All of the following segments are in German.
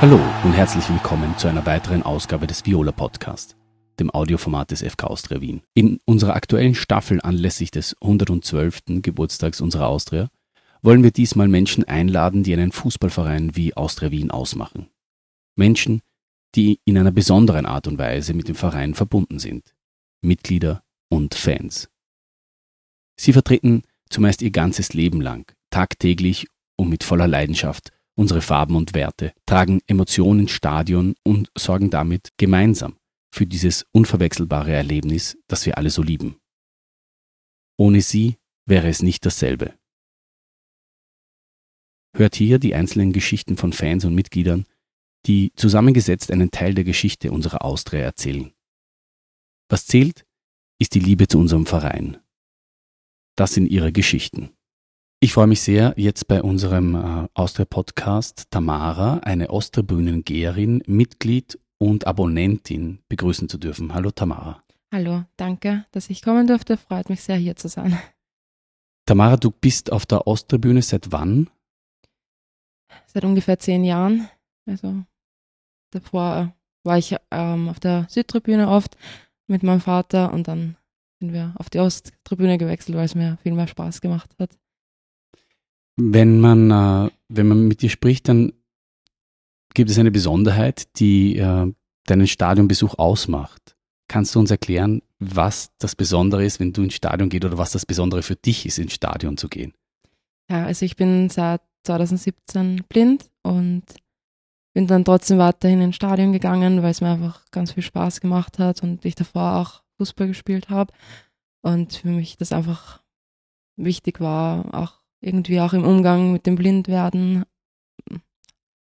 Hallo und herzlich willkommen zu einer weiteren Ausgabe des Viola Podcast, dem Audioformat des FK Austria Wien. In unserer aktuellen Staffel anlässlich des 112. Geburtstags unserer Austria wollen wir diesmal Menschen einladen, die einen Fußballverein wie Austria Wien ausmachen. Menschen, die in einer besonderen Art und Weise mit dem Verein verbunden sind. Mitglieder und Fans. Sie vertreten zumeist ihr ganzes Leben lang, tagtäglich und mit voller Leidenschaft unsere Farben und Werte, tragen Emotionen ins Stadion und sorgen damit gemeinsam für dieses unverwechselbare Erlebnis, das wir alle so lieben. Ohne sie wäre es nicht dasselbe. Hört hier die einzelnen Geschichten von Fans und Mitgliedern, die zusammengesetzt einen Teil der Geschichte unserer Austria erzählen. Was zählt, ist die Liebe zu unserem Verein. Das sind ihre Geschichten. Ich freue mich sehr, jetzt bei unserem äh, Austria-Podcast Tamara, eine Osttribünengeherin, Mitglied und Abonnentin begrüßen zu dürfen. Hallo Tamara. Hallo, danke, dass ich kommen durfte. Freut mich sehr, hier zu sein. Tamara, du bist auf der Osttribüne seit wann? Seit ungefähr zehn Jahren. Also davor war ich ähm, auf der Südtribüne oft mit meinem Vater und dann sind wir auf die Osttribüne gewechselt, weil es mir viel mehr Spaß gemacht hat. Wenn man, äh, wenn man mit dir spricht, dann gibt es eine Besonderheit, die äh, deinen Stadionbesuch ausmacht. Kannst du uns erklären, was das Besondere ist, wenn du ins Stadion gehst oder was das Besondere für dich ist, ins Stadion zu gehen? Ja, also ich bin seit 2017 blind und bin dann trotzdem weiterhin ins Stadion gegangen, weil es mir einfach ganz viel Spaß gemacht hat und ich davor auch Fußball gespielt habe. Und für mich das einfach wichtig war, auch irgendwie auch im Umgang mit dem Blindwerden,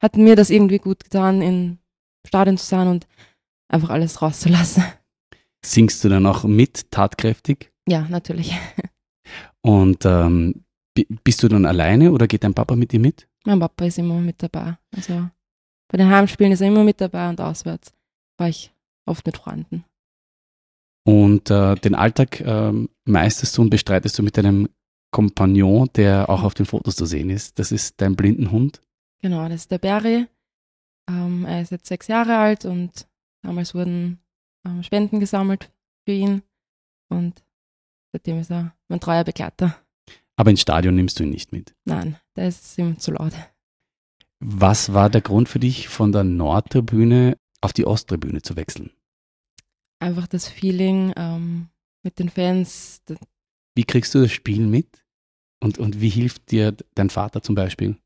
hat mir das irgendwie gut getan, im Stadion zu sein und einfach alles rauszulassen. Singst du dann auch mit, tatkräftig? Ja, natürlich. Und ähm, bist du dann alleine oder geht dein Papa mit dir mit? Mein Papa ist immer mit dabei. Also bei den Heimspielen ist er immer mit dabei und auswärts war ich oft mit Freunden. Und äh, den Alltag äh, meisterst du und bestreitest du mit deinem Kompagnon, der auch auf den Fotos zu sehen ist. Das ist dein Blindenhund. Genau, das ist der Barry. Ähm, er ist jetzt sechs Jahre alt und damals wurden ähm, Spenden gesammelt für ihn und seitdem ist er mein treuer Begleiter. Aber ins Stadion nimmst du ihn nicht mit? Nein, der ist ihm zu laut. Was war der Grund für dich, von der Nordtribüne auf die Osttribüne zu wechseln? Einfach das Feeling ähm, mit den Fans, wie kriegst du das Spiel mit? Und, und wie hilft dir dein Vater zum Beispiel,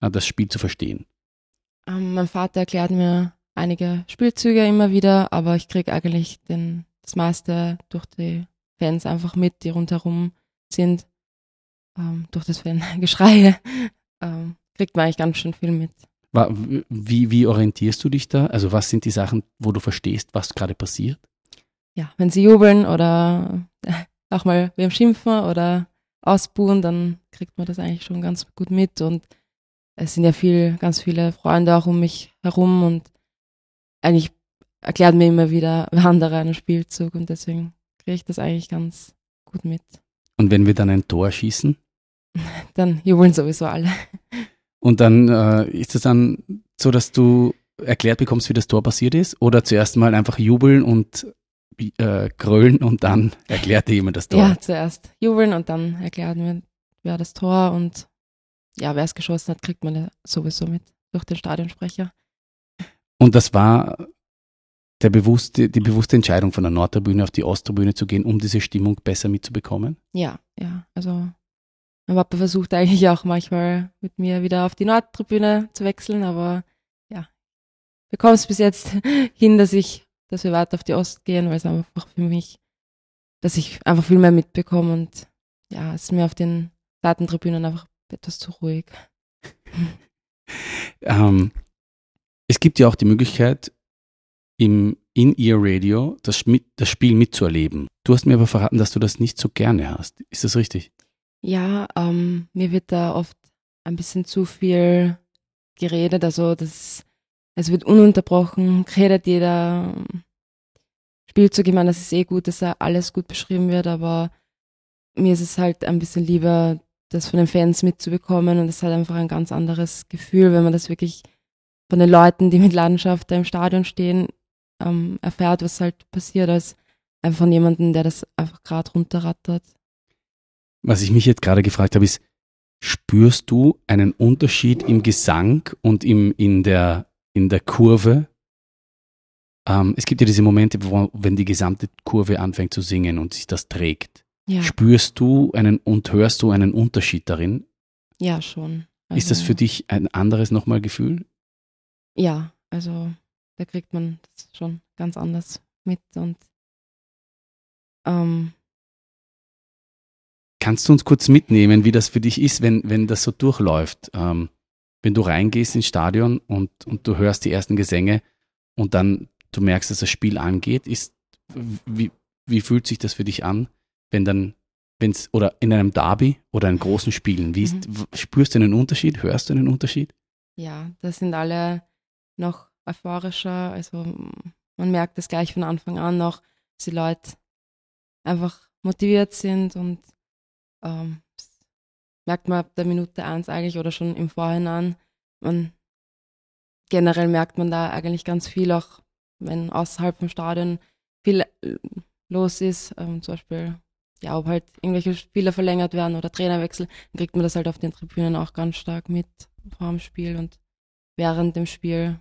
äh, das Spiel zu verstehen? Ähm, mein Vater erklärt mir einige Spielzüge immer wieder, aber ich kriege eigentlich den, das meiste durch die Fans einfach mit, die rundherum sind. Ähm, durch das Fangeschrei ähm, kriegt man eigentlich ganz schön viel mit. Wie, wie orientierst du dich da? Also was sind die Sachen, wo du verstehst, was gerade passiert? Ja, wenn sie jubeln oder auch mal wem schimpfen oder ausbuhen, dann kriegt man das eigentlich schon ganz gut mit. Und es sind ja viel, ganz viele Freunde auch um mich herum und eigentlich erklärt mir immer wieder andere einen Spielzug und deswegen kriege ich das eigentlich ganz gut mit. Und wenn wir dann ein Tor schießen? Dann jubeln sowieso alle. Und dann äh, ist es dann so, dass du erklärt bekommst, wie das Tor passiert ist? Oder zuerst mal einfach jubeln und äh, grölen und dann erklärt dir jemand das Tor? Ja, zuerst jubeln und dann erklärt mir wer das Tor und ja, wer es geschossen hat, kriegt man ja sowieso mit durch den Stadionsprecher. Und das war der bewusste, die bewusste Entscheidung von der Nordtribüne auf die Osttribüne zu gehen, um diese Stimmung besser mitzubekommen? Ja, ja. Also mein Papa versucht eigentlich auch manchmal mit mir wieder auf die Nordtribüne zu wechseln, aber ja, bekomme es bis jetzt hin, dass ich dass wir weiter auf die Ost gehen, weil es einfach für mich, dass ich einfach viel mehr mitbekomme und ja, es ist mir auf den Datentribünen einfach etwas zu ruhig. ähm, es gibt ja auch die Möglichkeit, im In-Ear-Radio das, das Spiel mitzuerleben. Du hast mir aber verraten, dass du das nicht so gerne hast. Ist das richtig? Ja, ähm, mir wird da oft ein bisschen zu viel geredet. Also das es wird ununterbrochen redet jeder Spielzug. Ich meine, das ist eh gut, dass da alles gut beschrieben wird, aber mir ist es halt ein bisschen lieber, das von den Fans mitzubekommen und es hat einfach ein ganz anderes Gefühl, wenn man das wirklich von den Leuten, die mit Leidenschaft da im Stadion stehen, ähm, erfährt, was halt passiert, als einfach von jemandem, der das einfach gerade runterrattert. Was ich mich jetzt gerade gefragt habe, ist, spürst du einen Unterschied im Gesang und im, in, der, in der Kurve? Ähm, es gibt ja diese Momente, wo, wenn die gesamte Kurve anfängt zu singen und sich das trägt. Ja, Spürst du einen und hörst du einen Unterschied darin? ja schon. ist das Also, für dich ein anderes nochmal Gefühl? Ja, also da kriegt man das schon ganz anders mit und ähm, Kannst du uns kurz mitnehmen, wie das für dich ist, wenn, wenn das so durchläuft? Ähm, wenn du reingehst ins Stadion und, und du hörst die ersten Gesänge und dann du merkst, dass das Spiel angeht, ist, wie, wie fühlt sich das für dich an, wenn dann, wenn es, oder in einem Derby oder in großen Spielen, wie ist, w- spürst du einen Unterschied, hörst du einen Unterschied? ja, da sind alle noch euphorischer. Also man merkt das gleich von Anfang an noch, dass die Leute einfach motiviert sind und ähm, das merkt man ab der Minute eins eigentlich oder schon im Vorhinein. Man generell merkt man da eigentlich ganz viel, auch wenn außerhalb vom Stadion viel äh, los ist, ähm, zum Beispiel ja, ob halt irgendwelche Spieler verlängert werden oder Trainerwechsel, dann kriegt man das halt auf den Tribünen auch ganz stark mit vor dem Spiel und während dem Spiel,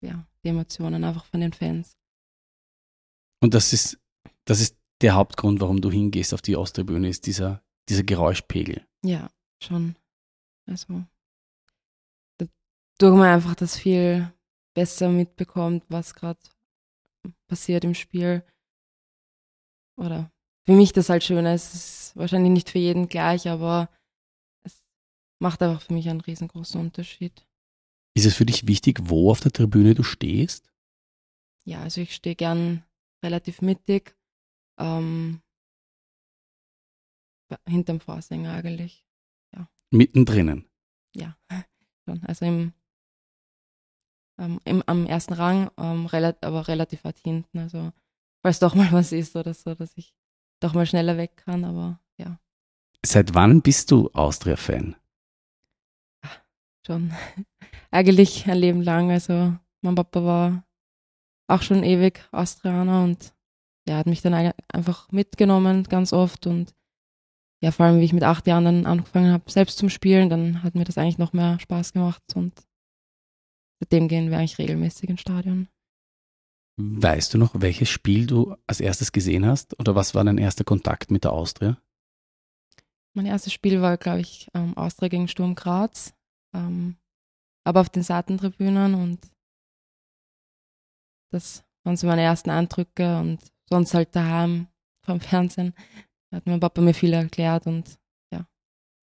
ja, die Emotionen einfach von den Fans. Und das ist, das ist der Hauptgrund, warum du hingehst auf die Osttribüne, ist dieser, dieser Geräuschpegel. Ja, schon. Also, dadurch man einfach das viel besser mitbekommt, was gerade passiert im Spiel. Oder für mich das halt schön. Es ist wahrscheinlich nicht für jeden gleich, aber es macht einfach für mich einen riesengroßen Unterschied. Ist es für dich wichtig, wo auf der Tribüne du stehst? Ja, also ich stehe gern relativ mittig, ähm, hinterm Vorsänger eigentlich. Mittendrin. Ja, schon. Also im, ähm, im am ersten Rang, ähm, relat aber relativ weit hinten. Also falls doch mal was ist oder so, dass ich doch mal schneller weg kann, aber ja, Seit wann bist du Austria-Fan? schon. Eigentlich ein Leben lang. Also mein Papa war auch schon ewig Austrianer und ja, hat mich dann ein- einfach mitgenommen ganz oft und ja, vor allem wie ich mit acht Jahren dann angefangen habe, selbst zum Spielen, dann hat mir das eigentlich noch mehr Spaß gemacht und seitdem gehen wir eigentlich regelmäßig ins Stadion. Weißt du noch, welches Spiel du als erstes gesehen hast? Oder was war dein erster Kontakt mit der Austria? Mein erstes Spiel war, glaube ich, ähm, Austria gegen Sturm Graz, ähm, aber auf den Seitentribünen und das waren so meine ersten Eindrücke und sonst halt daheim vom Fernsehen. Hat mein Papa mir viel erklärt und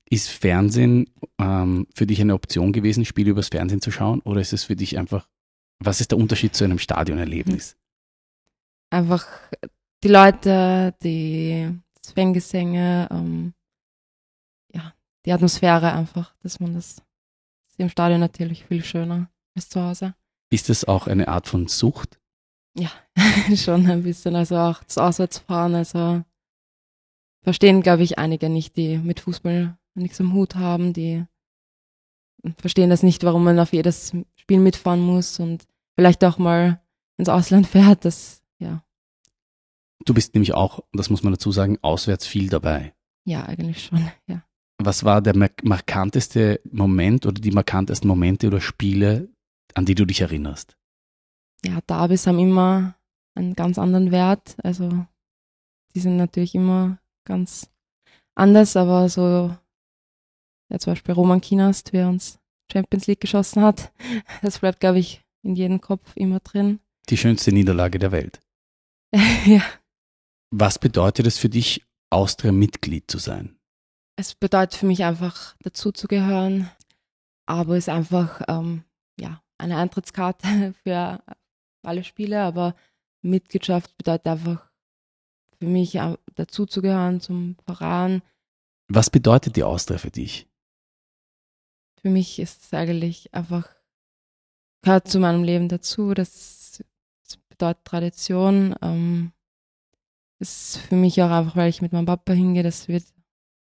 Ist Fernsehen ähm, für dich eine Option gewesen, Spiele übers Fernsehen zu schauen? Oder ist es für dich einfach, was ist der Unterschied zu einem Stadionerlebnis? einfach die Leute, die das Fangesänge, ähm, ja, die Atmosphäre einfach, dass man das ist im Stadion natürlich viel schöner als zu Hause. Ist es auch eine Art von Sucht? Ja, schon ein bisschen. Also auch das Auswärtsfahren, also verstehen, glaube ich, einige nicht, die mit Fußball nichts am Hut haben, die verstehen das nicht, warum man auf jedes Spiel mitfahren muss und vielleicht auch mal ins Ausland fährt. Das, ja, Du bist nämlich auch, das muss man dazu sagen, auswärts viel dabei. ja, eigentlich schon, ja. Was war der mark- markanteste Moment oder die markantesten Momente oder Spiele, an die du dich erinnerst? Ja, Derbys haben immer einen ganz anderen Wert. Also die sind natürlich immer ganz anders, aber so, ja, zum Beispiel Roman Kinast, wer uns Champions League geschossen hat, das bleibt, glaube ich, in jedem Kopf immer drin. Die schönste Niederlage der Welt. ja, Was bedeutet es für dich, Austria-Mitglied zu sein? es bedeutet für mich einfach dazuzugehören, aber es ist einfach ähm, ja, eine Eintrittskarte für alle Spiele, aber Mitgliedschaft bedeutet einfach für mich äh, dazuzugehören zum Verein. Was bedeutet die Austria für dich? Für mich ist es eigentlich einfach, gehört zu meinem Leben dazu, das, das bedeutet Tradition. Ähm, ist für mich auch einfach, weil ich mit meinem Papa hingehe, das wird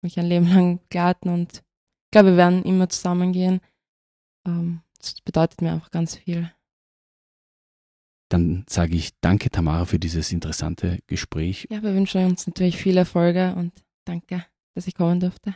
mich ein Leben lang begleiten und ich glaube, wir werden immer zusammengehen. Ähm, es bedeutet mir einfach ganz viel. Dann sage ich danke, Tamara, für dieses interessante Gespräch. Ja, wir wünschen uns natürlich viel Erfolge und danke, dass ich kommen durfte.